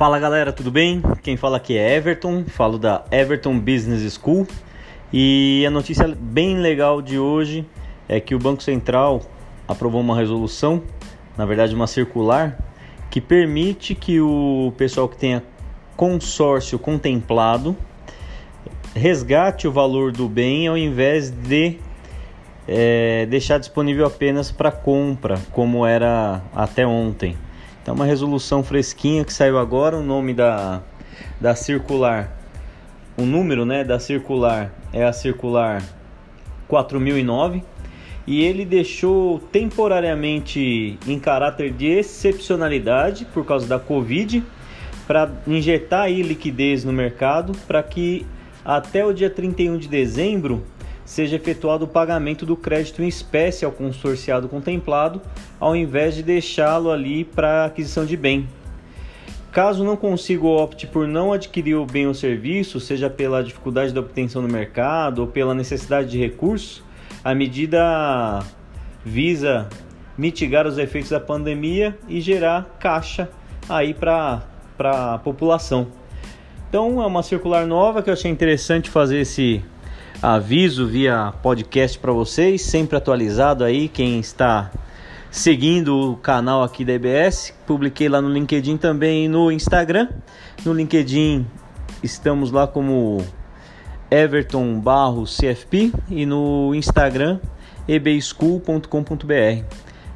Fala galera, tudo bem? Quem fala aqui é Everton, falo da Everton Business School e a notícia bem legal de hoje é que o Banco Central aprovou uma resolução, na verdade uma circular, que permite que o pessoal que tenha consórcio contemplado resgate o valor do bem ao invés de é, deixar disponível apenas para compra, como era até ontem. Então, uma resolução fresquinha que saiu agora. O nome da, da circular, o número né, da circular é a circular 4009 e ele deixou temporariamente em caráter de excepcionalidade por causa da Covid para injetar aí liquidez no mercado para que até o dia 31 de dezembro seja efetuado o pagamento do crédito em espécie ao consorciado contemplado, ao invés de deixá-lo ali para aquisição de bem. Caso não consiga ou opte por não adquirir o bem ou serviço, seja pela dificuldade da obtenção no mercado ou pela necessidade de recursos, a medida visa mitigar os efeitos da pandemia e gerar caixa aí para a população. Então é uma circular nova que eu achei interessante fazer esse aviso via podcast para vocês, sempre atualizado aí. Quem está seguindo o canal aqui da EBS, publiquei lá no LinkedIn também e no Instagram. No LinkedIn estamos lá como Everton Barros CFP e no Instagram ebschool.com.br.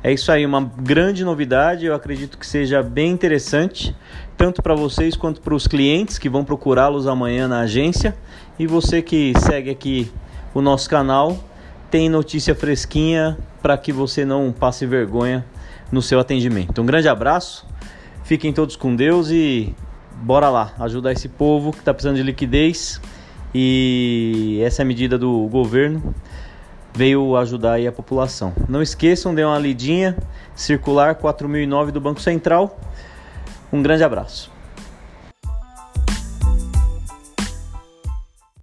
É isso aí, uma grande novidade, eu acredito que seja bem interessante, tanto para vocês quanto para os clientes que vão procurá-los amanhã na agência. E você que segue aqui o nosso canal, tem notícia fresquinha para que você não passe vergonha no seu atendimento. Um grande abraço, fiquem todos com Deus e bora lá ajudar esse povo que está precisando de liquidez. E essa é a medida do governo veio ajudar aí a população. Não esqueçam, dê uma lidinha, circular 4009 do Banco Central. Um grande abraço.